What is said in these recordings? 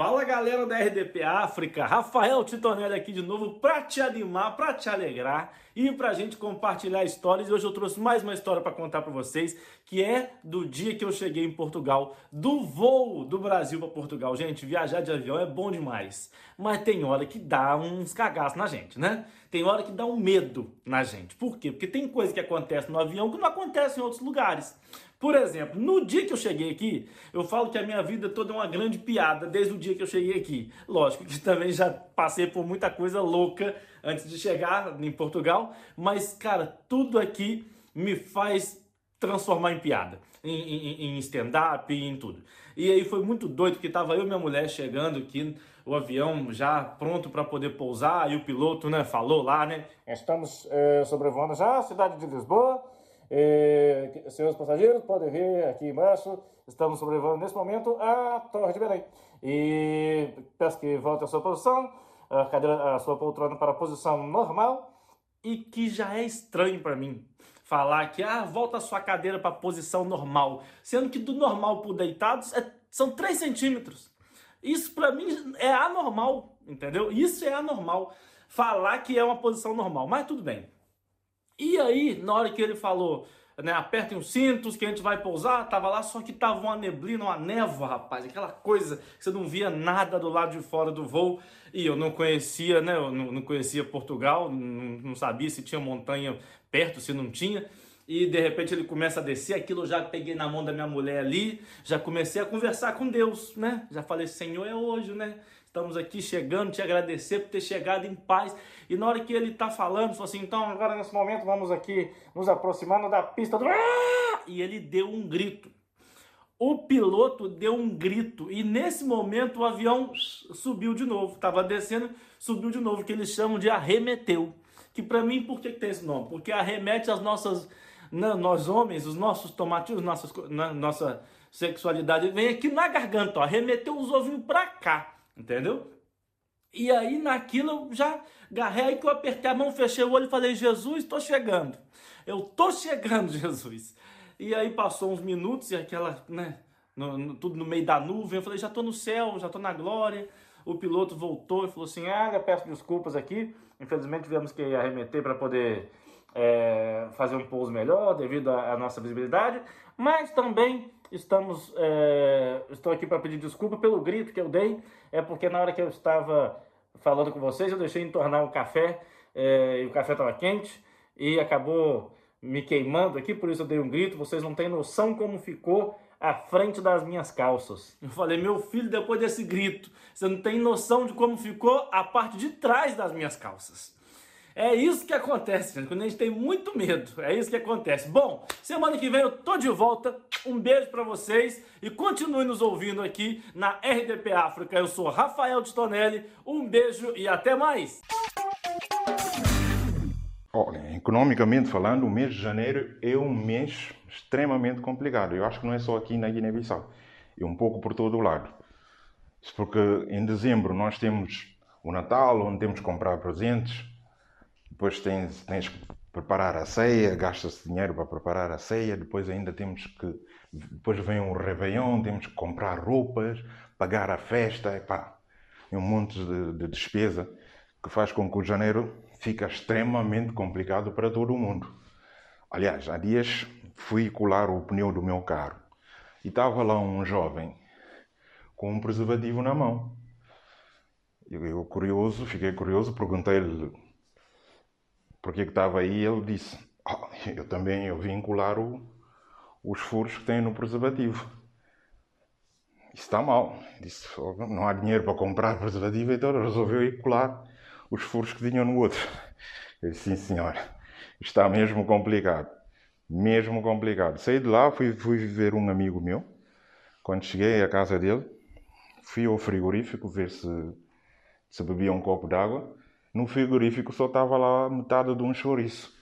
Fala galera da RDP África, Rafael Titonelli aqui de novo para te animar, para te alegrar e para a gente compartilhar histórias. E hoje eu trouxe mais uma história para contar para vocês, que é do dia que eu cheguei em Portugal, do voo do Brasil para Portugal. Gente, viajar de avião é bom demais, mas tem hora que dá uns cagaços na gente, né? Tem hora que dá um medo na gente. Por quê? Porque tem coisa que acontece no avião que não acontece em outros lugares. Por exemplo, no dia que eu cheguei aqui, eu falo que a minha vida toda é uma grande piada desde o dia que eu cheguei aqui. Lógico que também já passei por muita coisa louca antes de chegar em Portugal, mas cara, tudo aqui me faz transformar em piada, em, em, em stand-up em tudo. E aí foi muito doido que tava eu e minha mulher chegando aqui, o avião já pronto para poder pousar, e o piloto, né, falou lá, né? Estamos é, sobrevoando já a cidade de Lisboa e, senhores passageiros, podem ver aqui embaixo, estamos sobrevoando nesse momento a Torre de Belém. E peço que volte à sua posição, a, cadeira, a sua poltrona para a posição normal. E que já é estranho para mim falar que ah, volta a sua cadeira para a posição normal, sendo que do normal para o deitado é, são 3 centímetros. Isso para mim é anormal, entendeu? Isso é anormal. Falar que é uma posição normal, mas tudo bem. E aí, na hora que ele falou, né, apertem os cintos que a gente vai pousar, tava lá, só que tava uma neblina, uma névoa, rapaz, aquela coisa que você não via nada do lado de fora do voo. E eu não conhecia, né, eu não, conhecia Portugal, não sabia se tinha montanha perto, se não tinha e de repente ele começa a descer, aquilo eu já peguei na mão da minha mulher ali, já comecei a conversar com Deus, né? Já falei, Senhor, é hoje, né? Estamos aqui chegando, te agradecer por ter chegado em paz. E na hora que ele está falando, falou assim: então agora nesse momento vamos aqui nos aproximando da pista do. E ele deu um grito. O piloto deu um grito e nesse momento o avião subiu de novo. Estava descendo, subiu de novo, que eles chamam de arremeteu. Que para mim, por que, tem esse nome? Porque arremete às nossas. Nós homens, os nossos tomatinhos, nossas, na, nossa sexualidade vem aqui na garganta, ó, arremeteu os ovinhos para cá. Entendeu? E aí naquilo eu já agarrei, aí que eu apertei a mão, fechei o olho e falei, Jesus, estou chegando. Eu estou chegando, Jesus. E aí passou uns minutos e aquela, né, no, no, tudo no meio da nuvem, eu falei, já estou no céu, já estou na glória. O piloto voltou e falou assim, ah, peço desculpas aqui, infelizmente tivemos que arremeter para poder é, fazer um pouso melhor devido à nossa visibilidade, mas também estamos, é, estou aqui para pedir desculpa pelo grito que eu dei, é porque na hora que eu estava falando com vocês, eu deixei entornar o café, é, e o café estava quente, e acabou me queimando aqui, por isso eu dei um grito, vocês não têm noção como ficou a frente das minhas calças. Eu falei, meu filho, depois desse grito, você não tem noção de como ficou a parte de trás das minhas calças. É isso que acontece, gente, quando a gente tem muito medo. É isso que acontece. Bom, semana que vem eu tô de volta. Um beijo para vocês e continue nos ouvindo aqui na RDP África. Eu sou Rafael Titonelli. Um beijo e até mais. Olha, economicamente falando, o mês de janeiro é um mês extremamente complicado. Eu acho que não é só aqui na Guiné-Bissau, é um pouco por todo o lado. Porque em dezembro nós temos o Natal, onde temos que comprar presentes, depois tens, tens que preparar a ceia, gasta-se dinheiro para preparar a ceia, depois ainda temos que. Depois vem um Réveillon, temos que comprar roupas, pagar a festa, epá, é um monte de, de despesa que faz com que o janeiro fique extremamente complicado para todo o mundo. Aliás, há dias fui colar o pneu do meu carro e estava lá um jovem com um preservativo na mão. Eu, eu curioso, fiquei curioso, perguntei-lhe porque que estava aí, ele disse: oh, Eu também eu vim colar o, os furos que tem no preservativo. Isso está mal. Disse: Não há dinheiro para comprar preservativo, então resolveu ir colar os furos que tinham no outro. Eu disse: Sim, senhora, está mesmo complicado. Mesmo complicado. Saí de lá, fui, fui ver um amigo meu. Quando cheguei à casa dele, fui ao frigorífico ver se, se bebia um copo d'água no frigorífico só estava lá metade de um chouriço.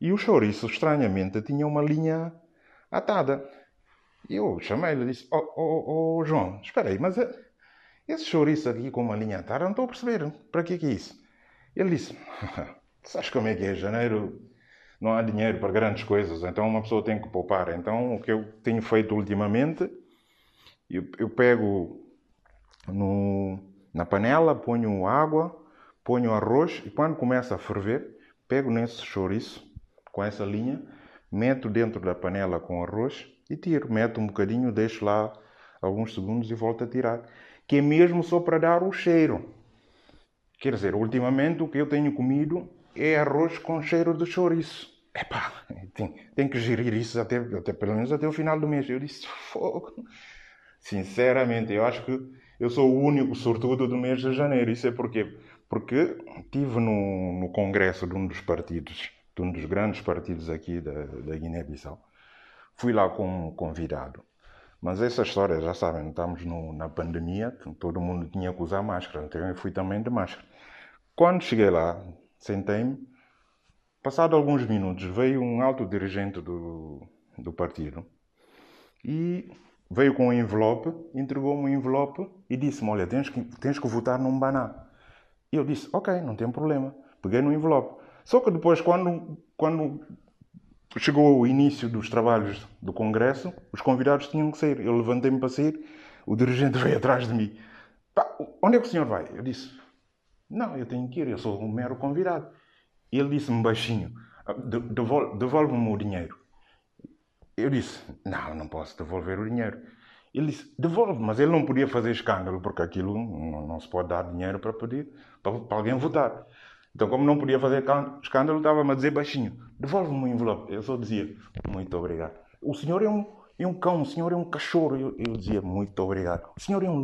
E o chouriço, estranhamente, tinha uma linha atada. Eu chamei-lhe e disse: oh, oh, oh, João, espera aí, mas eh, esse chouriço aqui com uma linha atada, não estou a perceber. Para que é isso? Ele disse: Sabes como é que é? Janeiro não há dinheiro para grandes coisas, então uma pessoa tem que poupar. Então o que eu tenho feito ultimamente, eu, eu pego no, na panela, ponho água, ponho arroz e quando começa a ferver, pego nesse chouriço com essa linha, meto dentro da panela com arroz e tiro. Meto um bocadinho, deixo lá alguns segundos e volto a tirar. Que é mesmo só para dar o cheiro. Quer dizer, ultimamente o que eu tenho comido é arroz com cheiro de chouriço. Epá, tem, tem que gerir isso até, até pelo menos até o final do mês. Eu disse, fogo. Sinceramente, eu acho que eu sou o único sortudo do mês de janeiro. Isso é porque porque estive no, no congresso de um dos partidos, de um dos grandes partidos aqui da, da Guiné-Bissau. Fui lá como convidado. Mas essa história, já sabem, estamos no, na pandemia, todo mundo tinha que usar máscara, então eu fui também de máscara. Quando cheguei lá, sentei-me, passado alguns minutos, veio um alto dirigente do, do partido e veio com um envelope, entregou-me um envelope e disse-me, olha, tens que, tens que votar num baná. E eu disse, ok, não tem problema. Peguei no envelope. Só que depois, quando, quando chegou o início dos trabalhos do Congresso, os convidados tinham que sair. Eu levantei-me para sair, o dirigente veio atrás de mim. Pá, onde é que o senhor vai? Eu disse, não, eu tenho que ir, eu sou um mero convidado. E ele disse-me baixinho, ah, devolve-me o dinheiro. Eu disse, não, não posso devolver o dinheiro. Ele disse, devolve, mas ele não podia fazer escândalo, porque aquilo não, não se pode dar dinheiro para pedir, para, para, alguém votar. Então, como não podia fazer escândalo, estava-me a dizer baixinho, devolve-me o envelope. Eu só dizia, muito obrigado. O senhor é um, é um cão, o senhor é um cachorro. Eu, eu dizia, muito obrigado. O senhor é um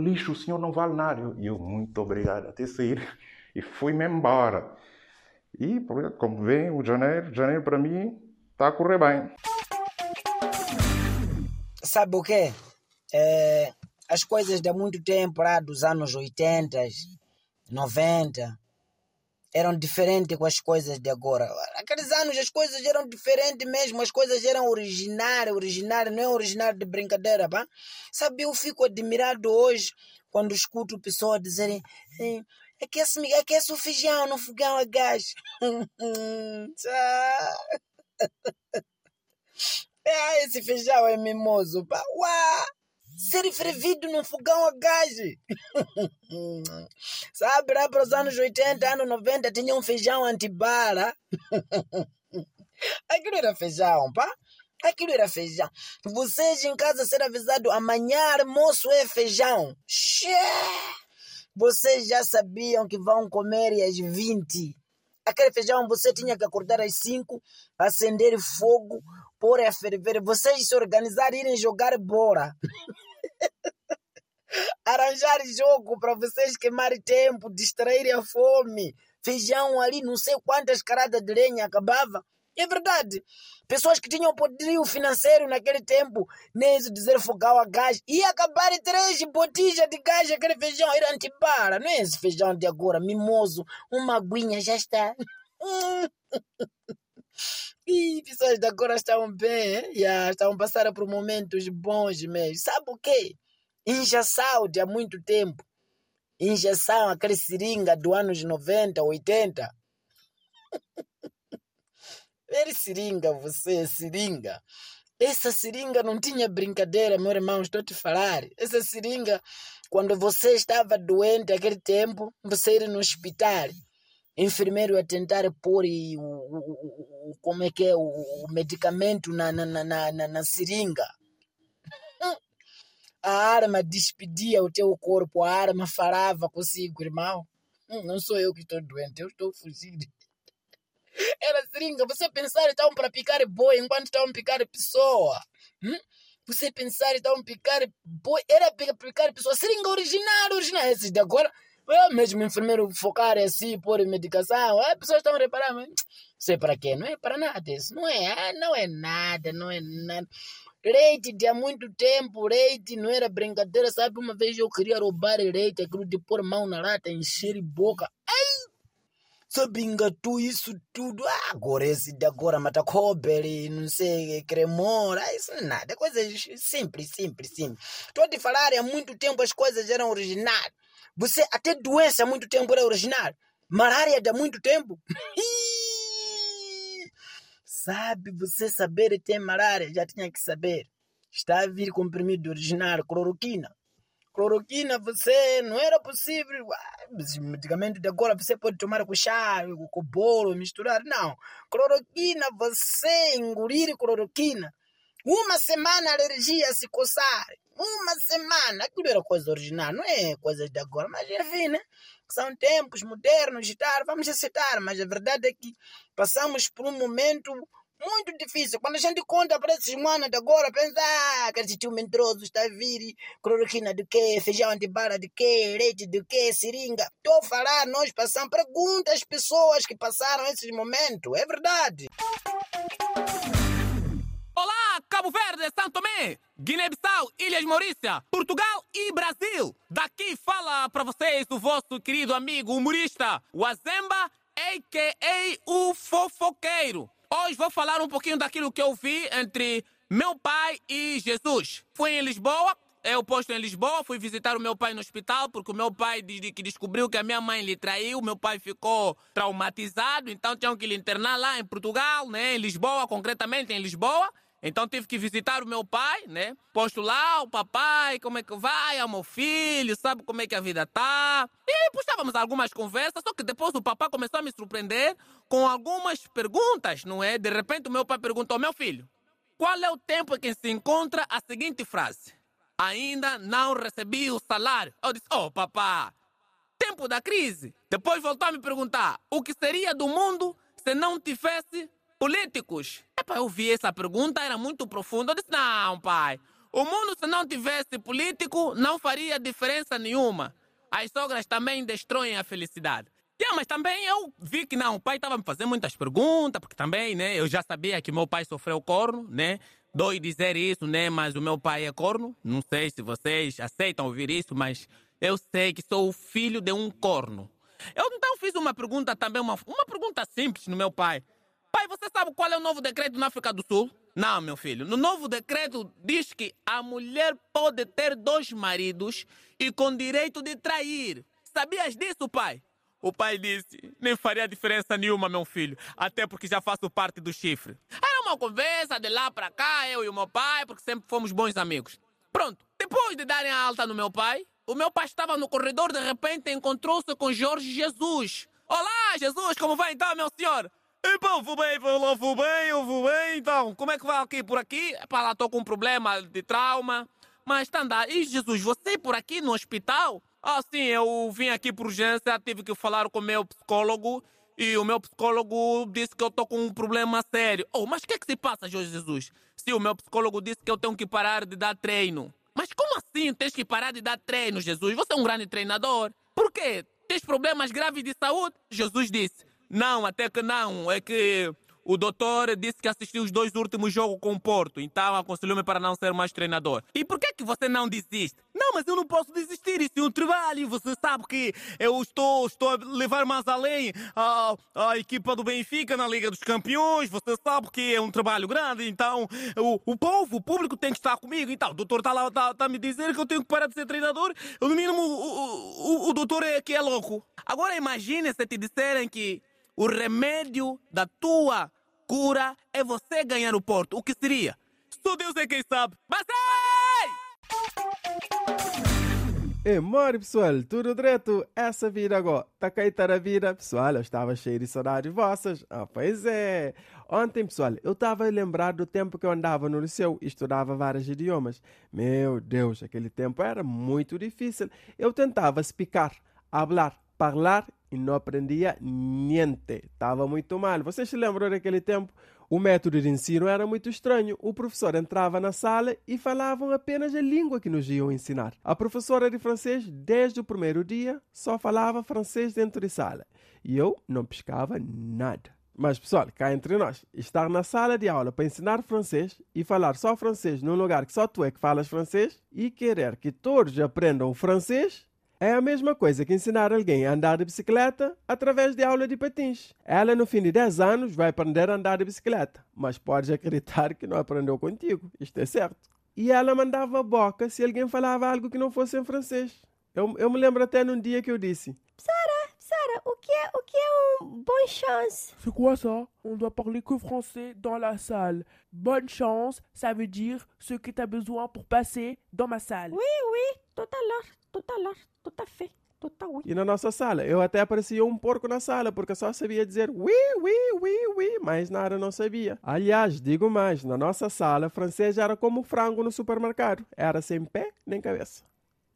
lixo, o senhor não vale nada. Eu, eu muito obrigado, até sair. E fui-me embora. E, como vem, o janeiro, janeiro para mim está a correr bem. Sabe o quê? É, as coisas de muito tempo, lá dos anos 80, 90, eram diferentes com as coisas de agora. Aqueles anos as coisas eram diferentes mesmo, as coisas eram originárias, originárias, não é originário de brincadeira, pá? Sabe, eu fico admirado hoje quando escuto pessoas dizerem aquece, aquece o feijão no fogão a gás. ah, esse feijão é mimoso, pá. Uau! Ser fervido num fogão a gás. Sabe, lá para os anos 80, anos 90, tinha um feijão antibala. Aquilo era feijão, pá. Aquilo era feijão. Vocês em casa ser avisado, amanhã almoço é feijão. Xê! Vocês já sabiam que vão comer às 20. Aquele feijão você tinha que acordar às 5, acender fogo, pôr a ferver. Vocês se organizarem irem jogar bola. Arranjar jogo para vocês queimarem tempo, distraírem a fome. Feijão ali, não sei quantas caradas de lenha acabava. É verdade. Pessoas que tinham poderio financeiro naquele tempo, nem isso dizer fogão a gás, ia acabar três botijas de gás, aquele feijão era antibara. Não é esse feijão de agora, mimoso, uma aguinha, já está. Pessoas de agora estão bem, yeah, estão passando por momentos bons mesmo. Sabe o quê? Injeção de há muito tempo. Injeção, aquele seringa do anos 90, 80. Ele seringa, você, seringa. Essa seringa não tinha brincadeira, meu irmão, estou te falar. Essa seringa, quando você estava doente aquele tempo, você ia no hospital enfermeiro a tentar pôr o, o, o, como é que é o, o medicamento na, na, na, na, na seringa. A arma despedia o teu corpo, a arma falava consigo, irmão. Hum, não sou eu que estou doente, eu estou fugindo. Era seringa, você pensar estavam para picar boi enquanto estavam picar pessoa. Hum? Você pensar estavam picar boi, era picar pessoa. Seringa original, original. Esses de agora mesmo enfermeiro focar assim, pôr medicação, as pessoas estão reparando, mas sei para quê? Não é para nada isso, não é, não é nada, não é nada. Leite de há muito tempo, leite não era brincadeira, sabe? Uma vez eu queria roubar leite, aquilo de pôr mão na lata, encher boca. Ai! Sabe, engatu isso tudo. Ah, agora esse de agora mata cobre, não sei, cremora, isso não nada, é coisa simples, simples, simples. Estou a te falar, há muito tempo as coisas eram originais. Você até doença há muito tempo era original. Malária de há muito tempo. Sabe, você saber tem malária, já tinha que saber. Está a vir comprimido original, cloroquina. cloroquina você não era possível. Medicamento de agora você pode tomar com chá, com bolo, misturar. Não. Cloroquina, você engolir cloroquina. Uma semana a alergia se coçar. Uma semana. Aquilo era coisa original, não é coisa de agora. Mas enfim, né? São tempos modernos e tal. Vamos aceitar. Mas a verdade é que passamos por um momento muito difícil. Quando a gente conta para esses manos de agora, pensa, ah, aquele tio mentroso está a vir, cloroquina de quê, feijão antibala de quê, leite de quê, seringa. Estou a falar, nós passamos, pergunta às pessoas que passaram esses momentos, é verdade. Cabo Verde, São Tomé, Guiné-Bissau, Ilhas Maurícia, Portugal e Brasil. Daqui fala para vocês o vosso querido amigo humorista Wazemba, a.k.a. o fofoqueiro. Hoje vou falar um pouquinho daquilo que eu vi entre meu pai e Jesus. Fui em Lisboa, eu posto em Lisboa, fui visitar o meu pai no hospital, porque o meu pai desde que descobriu que a minha mãe lhe traiu, meu pai ficou traumatizado, então tinham que lhe internar lá em Portugal, né, em Lisboa, concretamente em Lisboa. Então tive que visitar o meu pai, né? Posto lá, o papai, como é que vai, é meu filho, sabe como é que a vida tá. E postávamos algumas conversas, só que depois o papai começou a me surpreender com algumas perguntas, não é? De repente o meu pai perguntou, meu filho, qual é o tempo em que se encontra a seguinte frase? Ainda não recebi o salário. Eu disse, oh papá, tempo da crise. Depois voltou a me perguntar, o que seria do mundo se não tivesse políticos? Epa, eu vi essa pergunta, era muito profunda. Eu disse, não, pai. O mundo, se não tivesse político, não faria diferença nenhuma. As sogras também destroem a felicidade. Yeah, mas também eu vi que não, o pai estava me fazendo muitas perguntas, porque também, né, eu já sabia que meu pai sofreu corno, né? Dói dizer isso, né, mas o meu pai é corno. Não sei se vocês aceitam ouvir isso, mas eu sei que sou o filho de um corno. Eu então fiz uma pergunta também, uma, uma pergunta simples no meu pai. Pai, você sabe qual é o novo decreto na África do Sul? Não, meu filho. No novo decreto diz que a mulher pode ter dois maridos e com direito de trair. Sabias disso, pai? O pai disse: Nem faria diferença nenhuma, meu filho, até porque já faço parte do chifre. Era uma conversa de lá para cá, eu e o meu pai, porque sempre fomos bons amigos. Pronto, depois de darem a alta no meu pai, o meu pai estava no corredor, de repente encontrou-se com Jorge Jesus. Olá, Jesus, como vai então, meu senhor? Eu vou bem, eu vou bem, eu vou bem, então, como é que vai aqui por aqui? Epá, lá estou com um problema de trauma. Mas tá andando. E Jesus, você por aqui no hospital? Ah, sim, eu vim aqui por urgência, tive que falar com o meu psicólogo e o meu psicólogo disse que eu tô com um problema sério. Oh, mas o que é que se passa, Jesus? Se o meu psicólogo disse que eu tenho que parar de dar treino. Mas como assim tens que parar de dar treino, Jesus? Você é um grande treinador. Por quê? Tens problemas graves de saúde? Jesus disse: Não, até que não. É que o doutor disse que assistiu os dois últimos jogos com o Porto, então aconselhou-me para não ser mais treinador. E por que que você não desiste? Não, mas eu não posso desistir, isso é um trabalho. Você sabe que eu estou, estou a levar mais além a, a equipa do Benfica na Liga dos Campeões. Você sabe que é um trabalho grande, então o, o povo, o público tem que estar comigo. Então, o doutor está lá, está, está a me dizer que eu tenho que parar de ser treinador. No mínimo, o, o, o doutor é que é louco. Agora imagine se te disserem que o remédio da tua cura é você ganhar o Porto. O que seria? Só Deus é quem sabe. Mas E mori pessoal, tudo direto? Essa vida agora, tá cá a vida, pessoal, eu estava cheio de saudades vossas. Ah, pois é. Ontem, pessoal, eu estava a lembrar do tempo que eu andava no liceu e estudava vários idiomas. Meu Deus, aquele tempo era muito difícil. Eu tentava explicar, falar, falar e não aprendia niente. Estava muito mal. Vocês se lembram daquele tempo? O método de ensino era muito estranho. O professor entrava na sala e falavam apenas a língua que nos iam ensinar. A professora de francês, desde o primeiro dia, só falava francês dentro de sala. E eu não pescava nada. Mas, pessoal, cá entre nós, estar na sala de aula para ensinar francês e falar só francês num lugar que só tu é que falas francês e querer que todos aprendam francês é a mesma coisa que ensinar alguém a andar de bicicleta através de aula de patins. Ela, no fim de 10 anos, vai aprender a andar de bicicleta, mas podes acreditar que não aprendeu contigo. Isto é certo. E ela mandava boca se alguém falava algo que não fosse em francês. Eu, eu me lembro até num dia que eu disse: Sara, Sara, o que é, o que é um bonne chance? C'est quoi ça On doit parler que français dans la salle. Bonne chance, ça veut dire ce que tu as besoin pour passer dans ma salle. Oui, oui, tout à l'heure, à fait, tout à oui. E na nossa sala, eu até parecia um porco na sala, porque só sabia dizer oui, oui, oui, oui, mas nada não sabia. Aliás, digo mais, na nossa sala, francês era como frango no supermercado, era sem pé nem cabeça.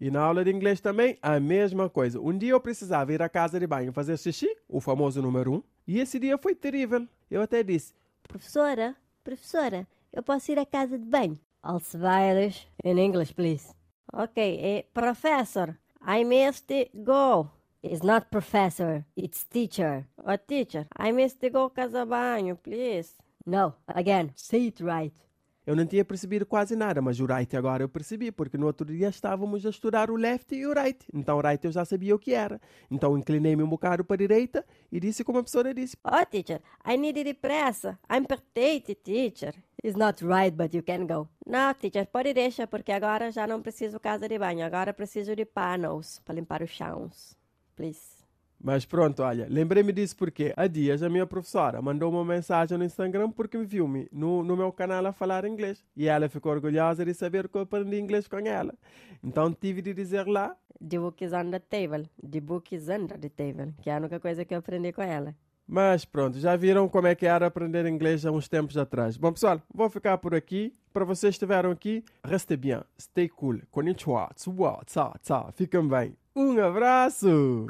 E na aula de inglês também, a mesma coisa. Um dia eu precisava ir à casa de banho fazer xixi, o famoso número um, e esse dia foi terrível. Eu até disse, Professora, professora, eu posso ir à casa de banho? Alcibiades, in English, please. Ok, eh, professor, I must go. It's not professor, it's teacher. Oh, teacher, I must go casa banho, please. No, again, say it right. Eu não tinha percebido quase nada, mas o right agora eu percebi, porque no outro dia estávamos a estudar o left e o right. Então o right eu já sabia o que era. Então inclinei-me um bocado para a direita e disse como a professora disse. Oh, teacher, I need depressa. I'm pertete, teacher. It's not right, but you can go. Não, teacher, pode deixar, porque agora já não preciso casa de banho. Agora preciso de panos para limpar os chãos. Please. Mas pronto, olha, lembrei-me disso porque há dias a minha professora mandou uma mensagem no Instagram porque me viu-me no, no meu canal a falar inglês. E ela ficou orgulhosa de saber que eu aprendi inglês com ela. Então tive de dizer lá, The book is on the table. The book is under the table. Que é a única coisa que eu aprendi com ela. Mas pronto, já viram como é que era aprender inglês há uns tempos atrás. Bom, pessoal, vou ficar por aqui. Para vocês que estiveram aqui, reste bien, stay cool. Konnichiwa, tsuwa, tsa, tsa. Fiquem bem. Um abraço!